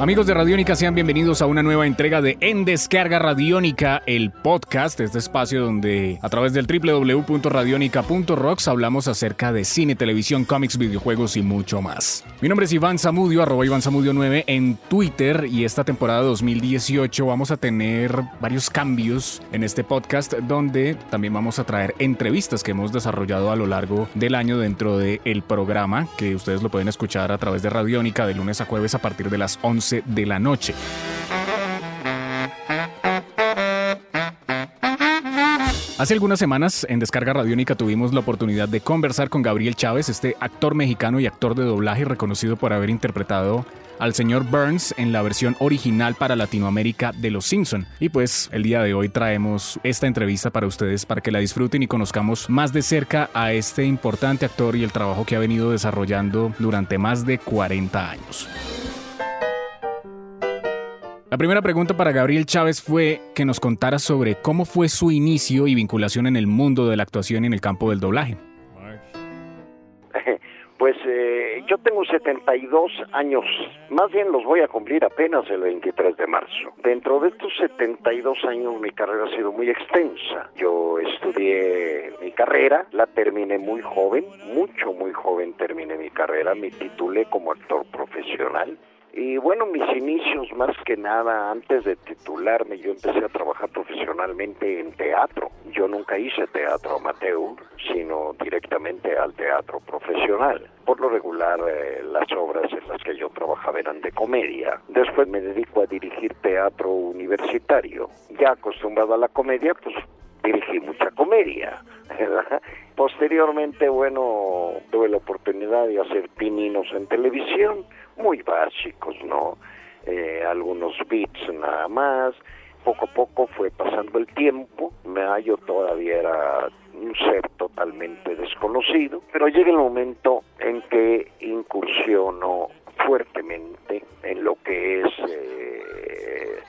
Amigos de Radiónica, sean bienvenidos a una nueva entrega de En Descarga Radiónica, el podcast, este espacio donde a través del www.radionica.rocks hablamos acerca de cine, televisión, cómics, videojuegos y mucho más. Mi nombre es Iván Zamudio, arroba Iván Zamudio 9 en Twitter y esta temporada 2018 vamos a tener varios cambios en este podcast donde también vamos a traer entrevistas que hemos desarrollado a lo largo del año dentro del programa que ustedes lo pueden escuchar a través de Radiónica de lunes a jueves a partir de las 11 de la noche. Hace algunas semanas en Descarga Radiónica tuvimos la oportunidad de conversar con Gabriel Chávez, este actor mexicano y actor de doblaje reconocido por haber interpretado al señor Burns en la versión original para Latinoamérica de Los Simpson. Y pues el día de hoy traemos esta entrevista para ustedes para que la disfruten y conozcamos más de cerca a este importante actor y el trabajo que ha venido desarrollando durante más de 40 años. La primera pregunta para Gabriel Chávez fue que nos contara sobre cómo fue su inicio y vinculación en el mundo de la actuación y en el campo del doblaje. Pues eh, yo tengo 72 años, más bien los voy a cumplir apenas el 23 de marzo. Dentro de estos 72 años mi carrera ha sido muy extensa. Yo estudié mi carrera, la terminé muy joven, mucho, muy joven terminé mi carrera, me titulé como actor profesional. Y bueno, mis inicios más que nada, antes de titularme, yo empecé a trabajar profesionalmente en teatro. Yo nunca hice teatro amateur, sino directamente al teatro profesional. Por lo regular, eh, las obras en las que yo trabajaba eran de comedia. Después me dedico a dirigir teatro universitario. Ya acostumbrado a la comedia, pues dirigí mucha comedia. Posteriormente, bueno, tuve la oportunidad de hacer pininos en televisión muy básicos, ¿no? Eh, algunos bits nada más. Poco a poco fue pasando el tiempo, me hallo todavía era un ser totalmente desconocido, pero llega el momento en que incursiono fuertemente en lo que es eh,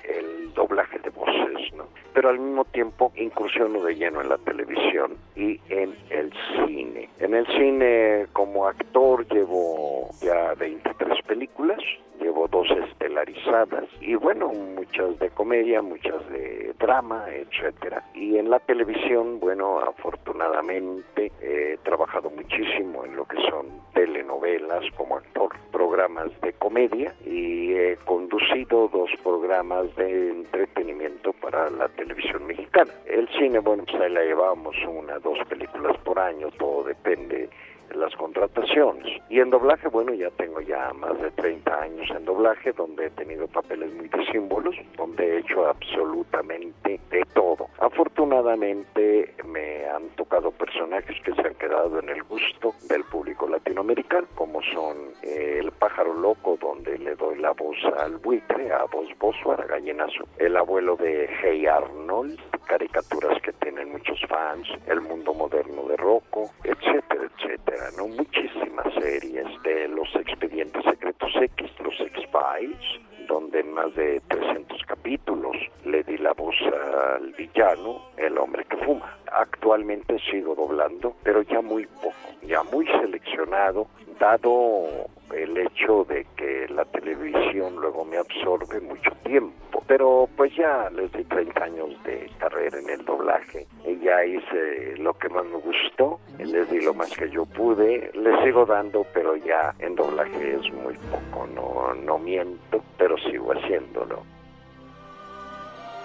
el doblaje de voces, ¿no? Pero al mismo tiempo incursiono de lleno en la televisión y en el cine. En el cine como actor llevo ya 23 películas, llevo dos estelarizadas y bueno, muchas de comedia, muchas de drama, etcétera. Y en la televisión, bueno, afortunadamente he trabajado muchísimo en lo que son telenovelas como actor, programas de comedia y he conducido dos programas de entretenimiento para la televisión mexicana. El cine, bueno, pues ahí la llevamos una, dos películas por año, todo depende las contrataciones. Y en doblaje, bueno, ya tengo ya más de 30 años en doblaje, donde he tenido papeles muy de símbolos, donde he hecho absolutamente de todo. Afortunadamente me han tocado personajes que se han quedado en el gusto del público latinoamericano, como son eh, El pájaro loco, donde le doy la voz al buitre, a voz Bozo, a gallinazo, el abuelo de Hey Arnold, caricaturas que tienen muchos fans, El mundo moderno de Rocco, etcétera, etcétera, ¿no? Muchísimas series de los expedientes secretos X, los X-Files, donde más de 300 capítulos le di la voz al villano, el hombre que fuma. Actualmente sigo doblando, pero ya muy poco, ya muy seleccionado, dado el hecho de que la televisión luego me absorbe mucho tiempo. Pero pues ya les di 30 años de carrera en el doblaje y ya hice lo que más me gustó, les di lo más que yo pude, les sigo dando, pero ya en doblaje es muy poco, no, no miento, pero sigo haciéndolo.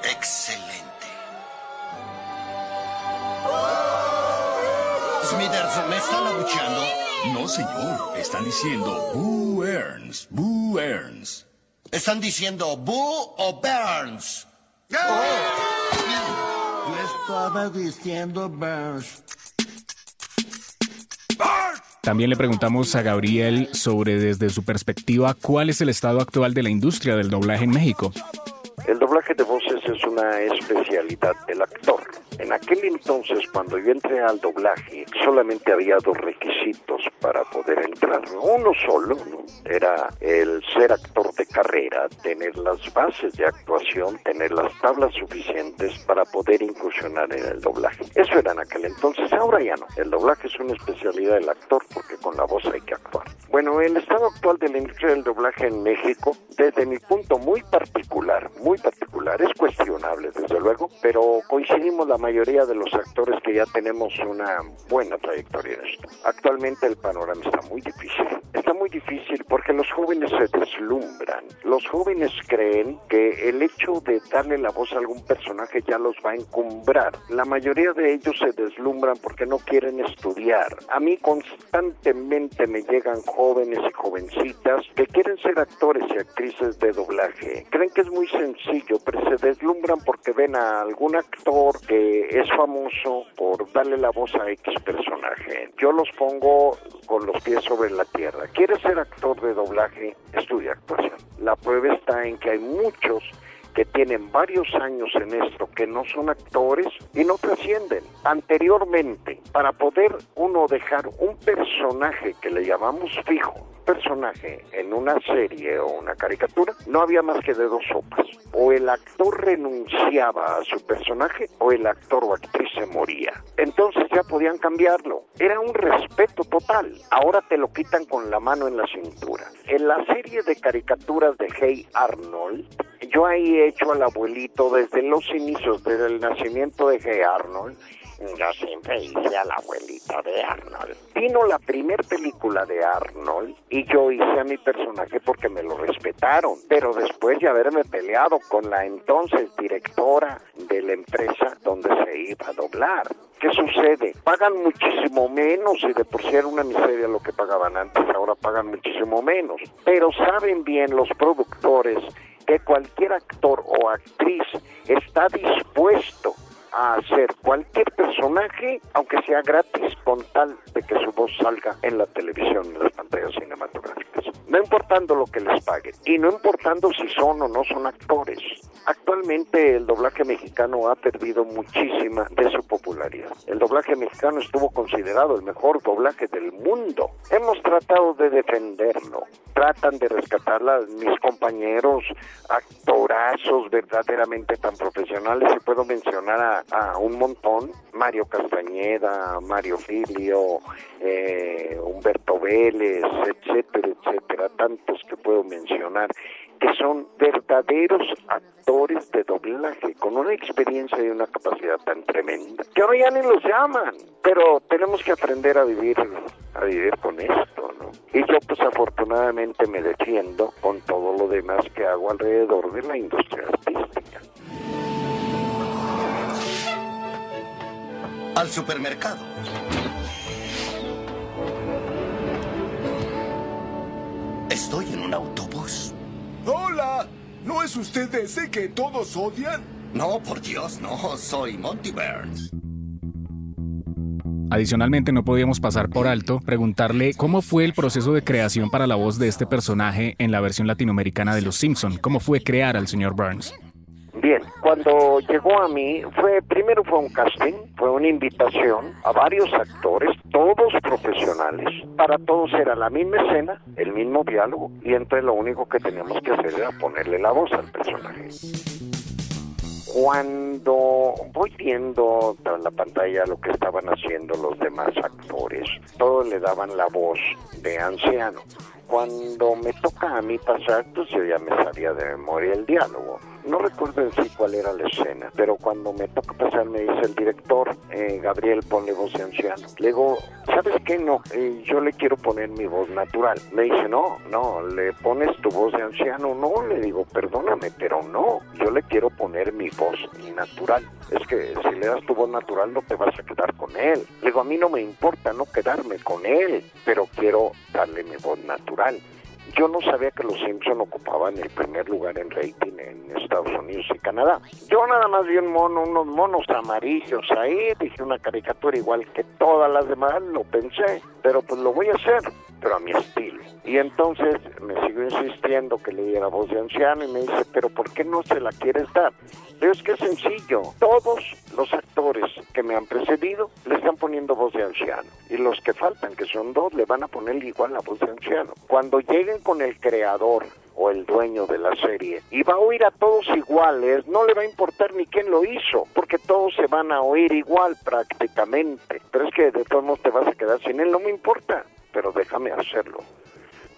Excelente. Smithers, ¿me están abucheando? No, señor. Están diciendo Boo Earns, Boo Earns. ¿Están diciendo Boo o Burns? Yo estaba diciendo Burns. También le preguntamos a Gabriel sobre desde su perspectiva cuál es el estado actual de la industria del doblaje en México. El doblaje de voces es una especialidad del actor. En aquel entonces, cuando yo entré al doblaje, solamente había dos requisitos para poder entrar. Uno solo, ¿no? Era el ser actor de carrera, tener las bases de actuación, tener las tablas suficientes para poder incursionar en el doblaje. Eso era en aquel entonces, ahora ya no. El doblaje es una especialidad del actor porque con la voz hay que actuar. Bueno, el estado actual de la industria del doblaje en México, desde mi punto muy particular, muy particular, es cuestionable desde luego, pero coincidimos la mayoría de los actores que ya tenemos una buena trayectoria en esto. Actualmente el panorama está muy difícil. Está muy difícil porque los jóvenes se deslumbran. Los jóvenes creen que el hecho de darle la voz a algún personaje ya los va a encumbrar. La mayoría de ellos se deslumbran porque no quieren estudiar. A mí constantemente me llegan jóvenes y jovencitas que quieren ser actores y actrices de doblaje. Creen que es muy sencillo, pero se deslumbran porque ven a algún actor que es famoso por darle la voz a X personaje. Yo los pongo con los pies sobre la tierra. ¿Quieres ser actor de doblaje? Estudia actuación. La prueba está en que hay muchos que tienen varios años en esto, que no son actores y no trascienden. Anteriormente, para poder uno dejar un personaje que le llamamos fijo, personaje en una serie o una caricatura, no había más que de dos sopas. O el actor renunciaba a su personaje o el actor o actriz se moría. Entonces ya podían cambiarlo. Era un respeto total. Ahora te lo quitan con la mano en la cintura. En la serie de caricaturas de Hey Arnold, yo ahí he hecho al abuelito desde los inicios, desde el nacimiento de Hey Arnold, yo siempre hice a la abuelita de Arnold. Vino la primer película de Arnold y yo hice a mi personaje porque me lo respetaron. Pero después de haberme peleado con la entonces directora de la empresa donde se iba a doblar. ¿Qué sucede? Pagan muchísimo menos y de por sí era una miseria lo que pagaban antes, ahora pagan muchísimo menos. Pero saben bien los productores que cualquier actor o actriz está dispuesto a hacer cualquier personaje, aunque sea gratis, con tal de que su voz salga en la televisión, en las pantallas cinematográficas. No importando lo que les paguen y no importando si son o no son actores. Actualmente el doblaje mexicano ha perdido muchísima de su popularidad. El doblaje mexicano estuvo considerado el mejor doblaje del mundo. Hemos tratado de defenderlo. Tratan de rescatarla mis compañeros actorazos verdaderamente tan profesionales y puedo mencionar a un montón, Mario Castañeda, Mario Filio, eh, Humberto Vélez, etcétera, etcétera, tantos que puedo mencionar, que son verdaderos actores de doblaje, con una experiencia y una capacidad tan tremenda, que ahora ya ni los llaman, pero tenemos que aprender a vivir, a vivir con esto, ¿no? Y yo pues afortunadamente me defiendo con todo lo demás que hago alrededor de la industria artística. al supermercado. Estoy en un autobús. ¡Hola! ¿No es usted ese que todos odian? No, por Dios, no. Soy Monty Burns. Adicionalmente, no podíamos pasar por alto preguntarle cómo fue el proceso de creación para la voz de este personaje en la versión latinoamericana de Los Simpson. ¿Cómo fue crear al señor Burns? Cuando llegó a mí, fue primero fue un casting, fue una invitación a varios actores, todos profesionales. Para todos era la misma escena, el mismo diálogo, y entonces lo único que teníamos que hacer era ponerle la voz al personaje. Cuando voy viendo en la pantalla lo que estaban haciendo los demás actores, todos le daban la voz de anciano. Cuando me toca a mí pasar, pues yo ya me sabía de memoria el diálogo. No recuerdo en sí cuál era la escena, pero cuando me toca pasar me dice el director, eh, Gabriel, ponle voz de anciano. Le digo, ¿sabes qué? No, eh, yo le quiero poner mi voz natural. Me dice, no, no, le pones tu voz de anciano. No, le digo, perdóname, pero no, yo le quiero poner mi voz natural. Es que si le das tu voz natural no te vas a quedar con él. Le digo, a mí no me importa no quedarme con él, pero quiero darle mi voz natural. Yo no sabía que los Simpson ocupaban el primer lugar en rating en Estados Unidos y Canadá. Yo nada más vi un mono, unos monos amarillos ahí, dije una caricatura igual que todas las demás, lo pensé, pero pues lo voy a hacer. Pero a mi estilo. Y entonces me sigo insistiendo que le diera voz de anciano y me dice, pero ¿por qué no se la quieres dar? Pero es que es sencillo, todos los actores que me han precedido le están poniendo voz de anciano y los que faltan, que son dos, le van a poner igual la voz de anciano. Cuando lleguen con el creador o el dueño de la serie y va a oír a todos iguales, no le va a importar ni quién lo hizo, porque todos se van a oír igual prácticamente. Pero es que de todos modos te vas a quedar sin él, no me importa, pero déjame hacerlo.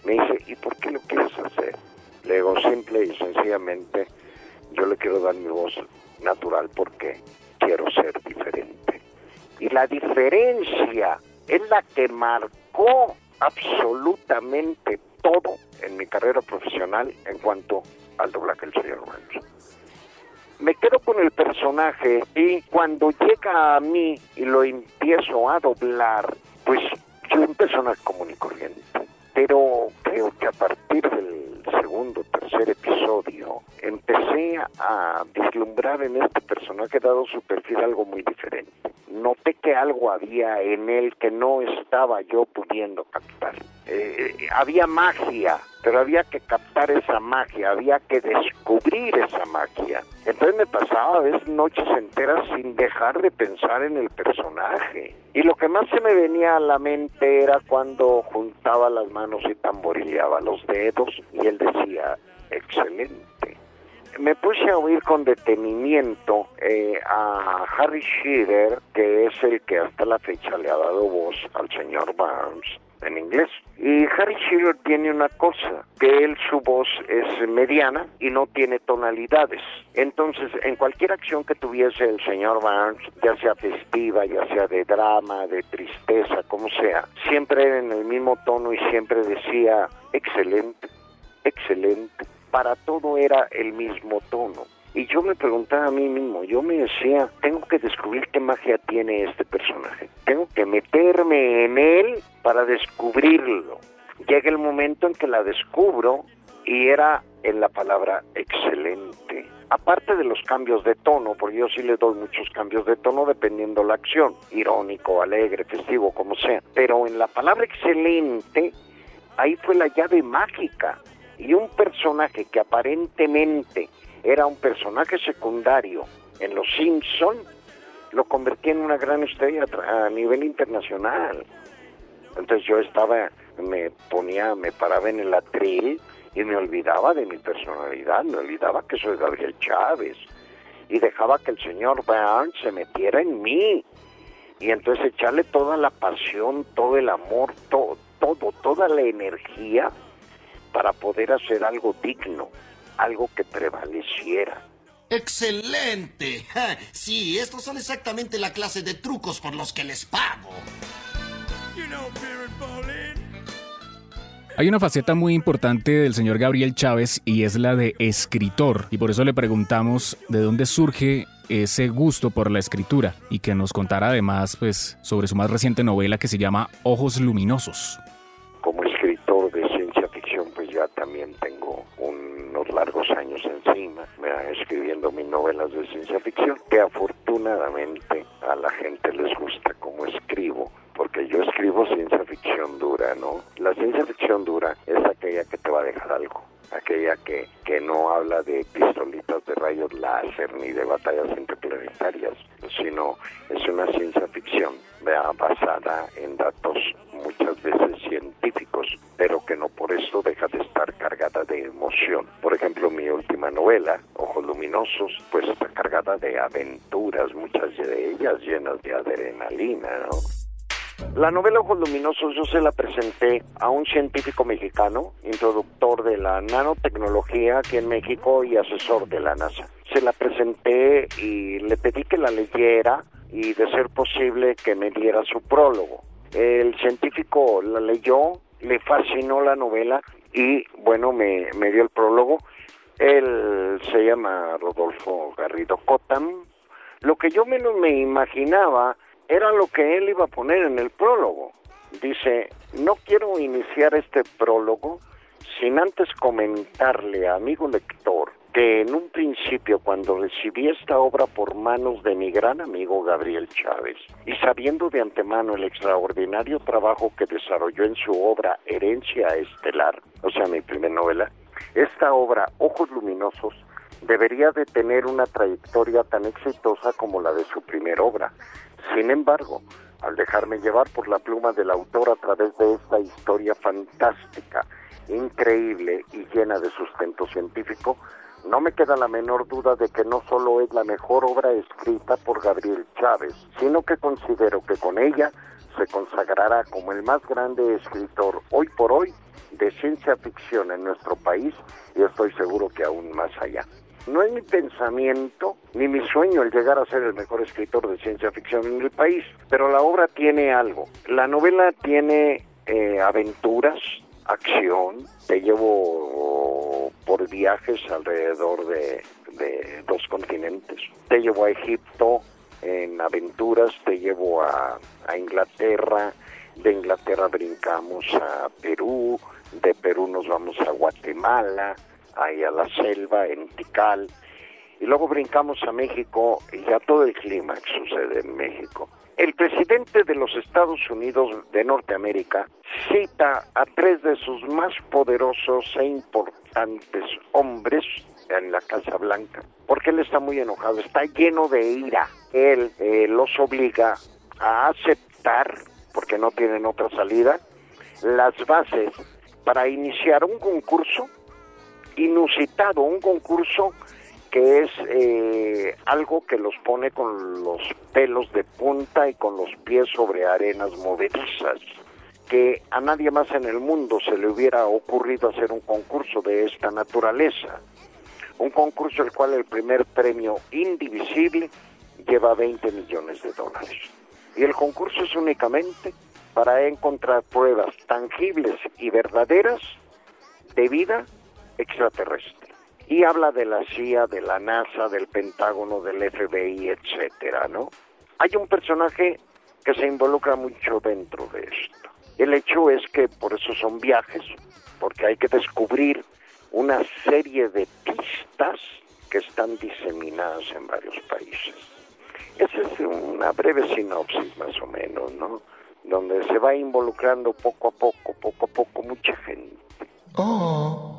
Me dice, ¿y por qué lo quieres hacer? Le digo, simple y sencillamente, yo le quiero dar mi voz natural porque quiero ser diferente. Y la diferencia es la que marcó absolutamente todo en mi carrera profesional en cuanto al doblaje del señor Rancho. Me quedo con el personaje y cuando llega a mí y lo empiezo a doblar, personaje común y corriente. Pero creo que a partir del segundo, tercer episodio, empecé a vislumbrar en este personaje, dado su perfil, algo muy diferente. Noté que algo había en él que no estaba yo pudiendo captar. Eh, había magia, pero había que captar esa magia, había que descubrir esa magia. Entonces me pasaba a veces noches enteras sin dejar de pensar en el personaje. Y lo que más se me venía a la mente era cuando juntaba las manos y tamborileaba los dedos y él decía, excelente. Me puse a oír con detenimiento eh, a Harry Shearer, que es el que hasta la fecha le ha dado voz al señor Barnes en inglés. Y Harry Shearer tiene una cosa, que él su voz es mediana y no tiene tonalidades. Entonces, en cualquier acción que tuviese el señor Barnes, ya sea festiva, ya sea de drama, de tristeza, como sea, siempre era en el mismo tono y siempre decía, excelente, excelente. Para todo era el mismo tono. Y yo me preguntaba a mí mismo, yo me decía, tengo que descubrir qué magia tiene este personaje. Tengo que meterme en él para descubrirlo. Llega el momento en que la descubro y era en la palabra excelente. Aparte de los cambios de tono, porque yo sí le doy muchos cambios de tono dependiendo la acción, irónico, alegre, festivo, como sea. Pero en la palabra excelente, ahí fue la llave mágica. Y un personaje que aparentemente era un personaje secundario en Los Simpson, lo convertí en una gran estrella a nivel internacional. Entonces yo estaba, me ponía, me paraba en el atril y me olvidaba de mi personalidad, me olvidaba que soy Gabriel Chávez y dejaba que el señor Barnes se metiera en mí y entonces echarle toda la pasión, todo el amor, todo, todo, toda la energía para poder hacer algo digno, algo que prevaleciera. ¡Excelente! Sí, estos son exactamente la clase de trucos por los que les pago. Hay una faceta muy importante del señor Gabriel Chávez y es la de escritor. Y por eso le preguntamos de dónde surge ese gusto por la escritura y que nos contara además pues sobre su más reciente novela que se llama Ojos Luminosos. Tengo unos largos años encima, escribiendo mis novelas de ciencia ficción, que afortunadamente a la gente les gusta como escribo, porque yo escribo ciencia ficción dura, ¿no? La ciencia ficción dura es aquella que te va a dejar algo, aquella que, que no habla de pistolitas de rayos láser ni de batallas interplanetarias, sino es una ciencia ficción basada en datos muchas veces científicos, pero que no por eso deja de estar cargada de emoción. Por ejemplo, mi última novela, Ojos Luminosos, pues está cargada de aventuras, muchas de ellas llenas de adrenalina, ¿no? La novela Ojos Luminosos yo se la presenté a un científico mexicano, introductor de la nanotecnología aquí en México y asesor de la NASA. Se la presenté y le pedí que la leyera y de ser posible que me diera su prólogo. El científico la leyó, le fascinó la novela y bueno, me, me dio el prólogo. Él se llama Rodolfo Garrido Cotam. Lo que yo menos me imaginaba era lo que él iba a poner en el prólogo. Dice, no quiero iniciar este prólogo sin antes comentarle, amigo lector, que en un principio cuando recibí esta obra por manos de mi gran amigo Gabriel Chávez y sabiendo de antemano el extraordinario trabajo que desarrolló en su obra Herencia Estelar, o sea, mi primera novela, esta obra, Ojos Luminosos, debería de tener una trayectoria tan exitosa como la de su primera obra. Sin embargo, al dejarme llevar por la pluma del autor a través de esta historia fantástica, increíble y llena de sustento científico, no me queda la menor duda de que no solo es la mejor obra escrita por Gabriel Chávez, sino que considero que con ella se consagrará como el más grande escritor hoy por hoy de ciencia ficción en nuestro país y estoy seguro que aún más allá. No es mi pensamiento ni mi sueño el llegar a ser el mejor escritor de ciencia ficción en el país, pero la obra tiene algo. La novela tiene eh, aventuras, acción, te llevo por viajes alrededor de, dos continentes, te llevo a Egipto en aventuras, te llevo a, a Inglaterra, de Inglaterra brincamos a Perú, de Perú nos vamos a Guatemala, ahí a la selva, en Tikal, y luego brincamos a México y ya todo el clima que sucede en México. El presidente de los Estados Unidos de Norteamérica cita a tres de sus más poderosos e importantes hombres en la Casa Blanca, porque él está muy enojado, está lleno de ira. Él eh, los obliga a aceptar, porque no tienen otra salida, las bases para iniciar un concurso inusitado, un concurso que es eh, algo que los pone con los pelos de punta y con los pies sobre arenas movedizas, que a nadie más en el mundo se le hubiera ocurrido hacer un concurso de esta naturaleza. Un concurso el cual el primer premio indivisible lleva 20 millones de dólares. Y el concurso es únicamente para encontrar pruebas tangibles y verdaderas de vida extraterrestre. Y habla de la CIA, de la NASA, del Pentágono, del FBI, etcétera, ¿no? Hay un personaje que se involucra mucho dentro de esto. El hecho es que por eso son viajes, porque hay que descubrir una serie de pistas que están diseminadas en varios países. Esa es una breve sinopsis más o menos, ¿no? Donde se va involucrando poco a poco, poco a poco mucha gente. Oh,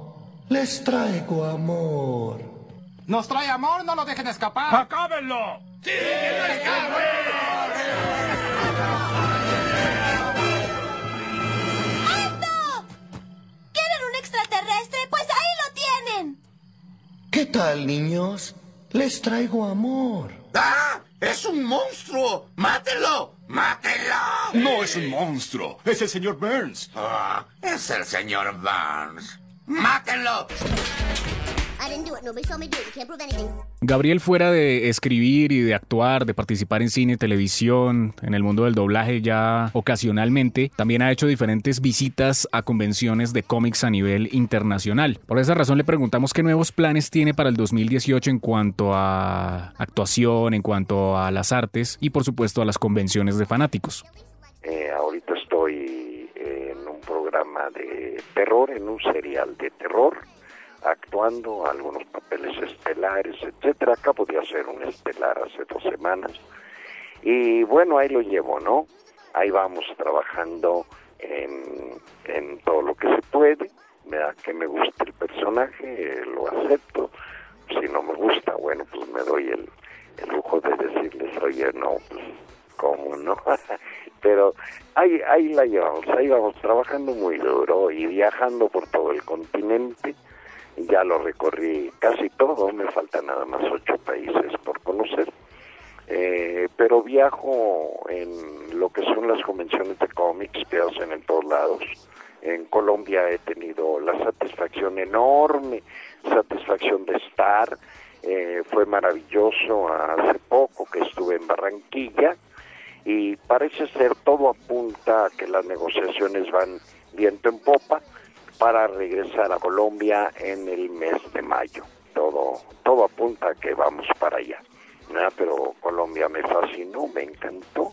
les traigo amor. ¿Nos trae amor? No lo dejen escapar. ¡Acábenlo! ¡Sí, que lo ¡Alto! ¿Quieren un extraterrestre? Pues ahí lo tienen. ¿Qué tal, niños? Les traigo amor. ¡Ah! ¡Es un monstruo! ¡Mátelo! ¡Mátelo! No es un monstruo, es el señor Burns. Ah, es el señor Burns. ¡Mátenlo! Gabriel, fuera de escribir y de actuar, de participar en cine, televisión, en el mundo del doblaje ya ocasionalmente, también ha hecho diferentes visitas a convenciones de cómics a nivel internacional. Por esa razón le preguntamos qué nuevos planes tiene para el 2018 en cuanto a actuación, en cuanto a las artes y por supuesto a las convenciones de fanáticos. Eh, ahorita de terror, en un serial de terror, actuando algunos papeles estelares, etcétera. Acabo de hacer un estelar hace dos semanas. Y bueno, ahí lo llevo, ¿no? Ahí vamos trabajando en, en todo lo que se puede. Me da que me gusta el personaje, eh, lo acepto. Si no me gusta, bueno, pues me doy el, el lujo de decirles, oye, no, pues, ¿cómo no? Pero ahí, ahí la llevamos, ahí vamos trabajando muy duro y viajando por todo el continente. Ya lo recorrí casi todo, me faltan nada más ocho países por conocer. Eh, pero viajo en lo que son las convenciones de cómics que hacen en todos lados. En Colombia he tenido la satisfacción enorme, satisfacción de estar. Eh, fue maravilloso hace poco que estuve en Barranquilla y parece ser todo apunta a que las negociaciones van viento en popa para regresar a Colombia en el mes de mayo. Todo, todo apunta a que vamos para allá. Ah, pero Colombia me fascinó, me encantó.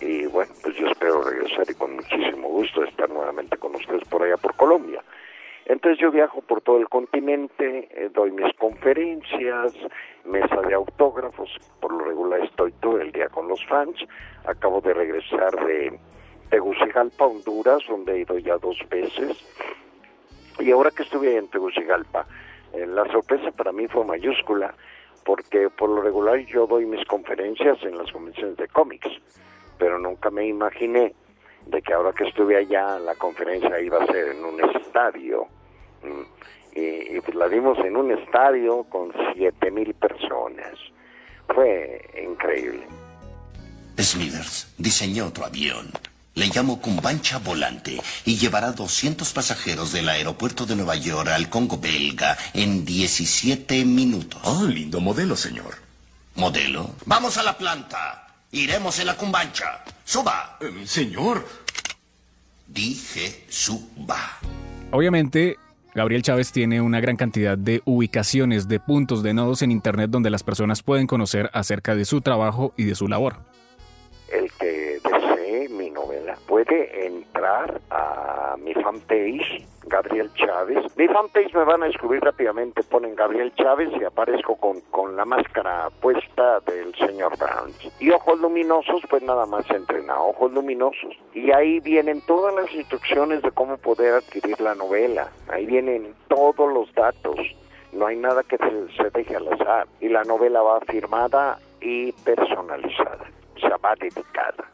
Y bueno, pues yo espero regresar y con muchísimo gusto estar nuevamente con ustedes por allá por Colombia. Entonces yo viajo por todo el continente, eh, doy mis conferencias, mesa de autógrafos, por lo regular estoy todo el día con los fans. Acabo de regresar de Tegucigalpa, Honduras, donde he ido ya dos veces. Y ahora que estuve en Tegucigalpa, eh, la sorpresa para mí fue mayúscula, porque por lo regular yo doy mis conferencias en las convenciones de cómics, pero nunca me imaginé de que ahora que estuve allá la conferencia iba a ser en un estadio. Mm, Y, y pues la dimos en un estadio con siete mil personas. Fue increíble. Smithers diseñó otro avión. Le llamo Cumbancha Volante y llevará 200 pasajeros del aeropuerto de Nueva York al Congo belga en 17 minutos. Oh, lindo modelo, señor. ¿Modelo? Vamos a la planta. Iremos en la Cumbancha. Suba. Eh, señor. Dije suba. Obviamente, Gabriel Chávez tiene una gran cantidad de ubicaciones, de puntos, de nodos en Internet donde las personas pueden conocer acerca de su trabajo y de su labor. Puede entrar a mi fanpage, Gabriel Chávez. Mi fanpage me van a descubrir rápidamente, ponen Gabriel Chávez y aparezco con, con la máscara puesta del señor Burns. Y Ojos Luminosos, pues nada más entren a Ojos Luminosos. Y ahí vienen todas las instrucciones de cómo poder adquirir la novela. Ahí vienen todos los datos. No hay nada que se, se deje al azar. Y la novela va firmada y personalizada. O sea, va dedicada.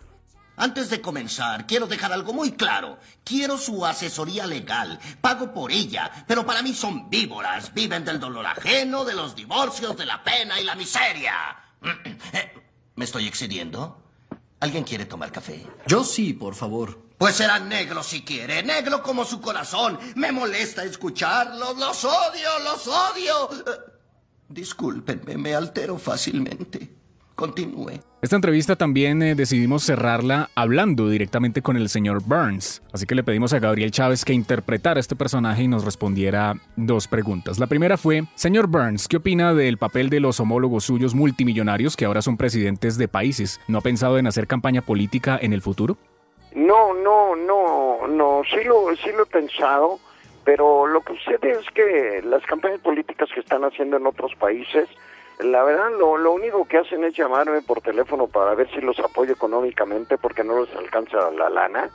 Antes de comenzar, quiero dejar algo muy claro. Quiero su asesoría legal. Pago por ella. Pero para mí son víboras. Viven del dolor ajeno, de los divorcios, de la pena y la miseria. Eh, ¿Me estoy excediendo? ¿Alguien quiere tomar café? Yo sí, por favor. Pues será negro si quiere, negro como su corazón. Me molesta escucharlos, los odio, los odio. Eh, discúlpenme, me altero fácilmente. Continúe. Esta entrevista también eh, decidimos cerrarla hablando directamente con el señor Burns, así que le pedimos a Gabriel Chávez que interpretara este personaje y nos respondiera dos preguntas. La primera fue, señor Burns, ¿qué opina del papel de los homólogos suyos multimillonarios que ahora son presidentes de países? ¿No ha pensado en hacer campaña política en el futuro? No, no, no, no, sí lo, sí lo he pensado, pero lo que sucede es que las campañas políticas que están haciendo en otros países, la verdad lo, lo único que hacen es llamarme por teléfono para ver si los apoyo económicamente porque no les alcanza la lana,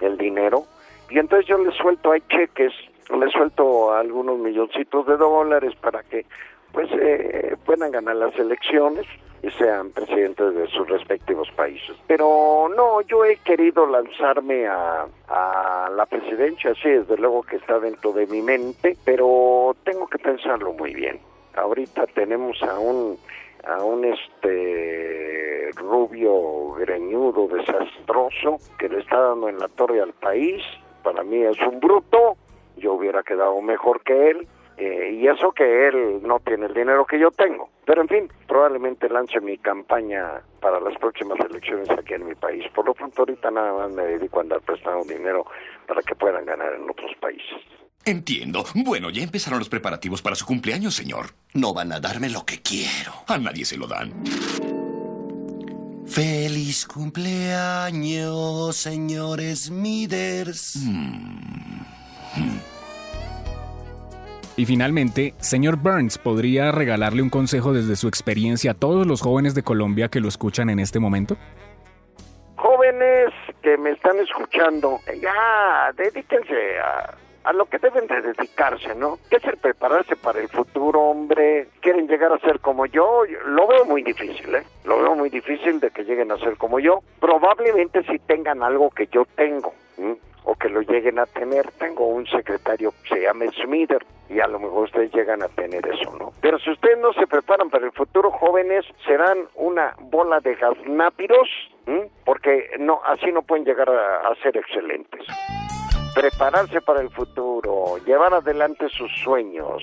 el dinero, y entonces yo les suelto, hay cheques, les suelto algunos milloncitos de dólares para que pues eh, puedan ganar las elecciones y sean presidentes de sus respectivos países. Pero no, yo he querido lanzarme a, a la presidencia, sí, desde luego que está dentro de mi mente, pero tengo que pensarlo muy bien. Ahorita tenemos a un a un este rubio greñudo desastroso que le está dando en la torre al país. Para mí es un bruto. Yo hubiera quedado mejor que él. Eh, y eso que él no tiene el dinero que yo tengo. Pero en fin, probablemente lance mi campaña para las próximas elecciones aquí en mi país. Por lo pronto ahorita nada más me dedico a andar prestando dinero para que puedan ganar en otros países. Entiendo. Bueno, ya empezaron los preparativos para su cumpleaños, señor. No van a darme lo que quiero. A nadie se lo dan. Feliz cumpleaños, señor Smithers. Y finalmente, señor Burns, ¿podría regalarle un consejo desde su experiencia a todos los jóvenes de Colombia que lo escuchan en este momento? Jóvenes que me están escuchando, ya dedíquense a, a lo que deben de dedicarse, ¿no? Que es el prepararse para el futuro, hombre. Quieren llegar a ser como yo, lo veo muy difícil, ¿eh? Lo veo muy difícil de que lleguen a ser como yo. Probablemente si tengan algo que yo tengo, o que lo lleguen a tener. Tengo un secretario que se llama Smither y a lo mejor ustedes llegan a tener eso, ¿no? Pero si ustedes no se preparan para el futuro, jóvenes, serán una bola de gaznápiros, porque no, así no pueden llegar a ser excelentes prepararse para el futuro, llevar adelante sus sueños,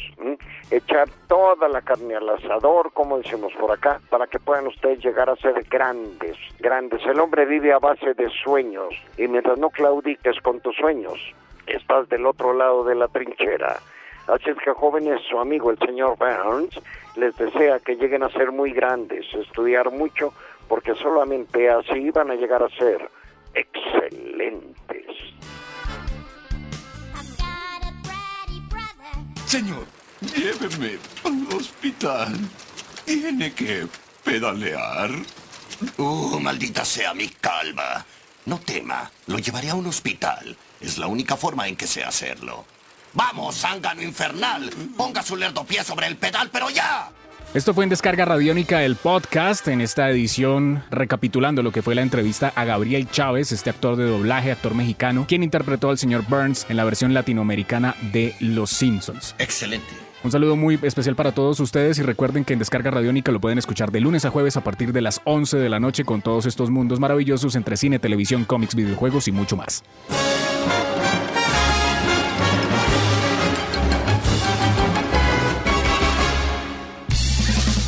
echar toda la carne al asador, como decimos por acá, para que puedan ustedes llegar a ser grandes, grandes. El hombre vive a base de sueños y mientras no claudiques con tus sueños, estás del otro lado de la trinchera. Así es que jóvenes, su amigo el señor Burns les desea que lleguen a ser muy grandes, estudiar mucho, porque solamente así van a llegar a ser excelentes. Señor, lléveme al hospital. Tiene que pedalear. Uh, maldita sea mi calva. No tema, lo llevaré a un hospital. Es la única forma en que sé hacerlo. ¡Vamos, zángano infernal! Ponga su lerdo pie sobre el pedal, pero ya. Esto fue en Descarga Radiónica, el podcast, en esta edición recapitulando lo que fue la entrevista a Gabriel Chávez, este actor de doblaje, actor mexicano, quien interpretó al señor Burns en la versión latinoamericana de Los Simpsons. Excelente. Un saludo muy especial para todos ustedes y recuerden que en Descarga Radiónica lo pueden escuchar de lunes a jueves a partir de las 11 de la noche con todos estos mundos maravillosos entre cine, televisión, cómics, videojuegos y mucho más.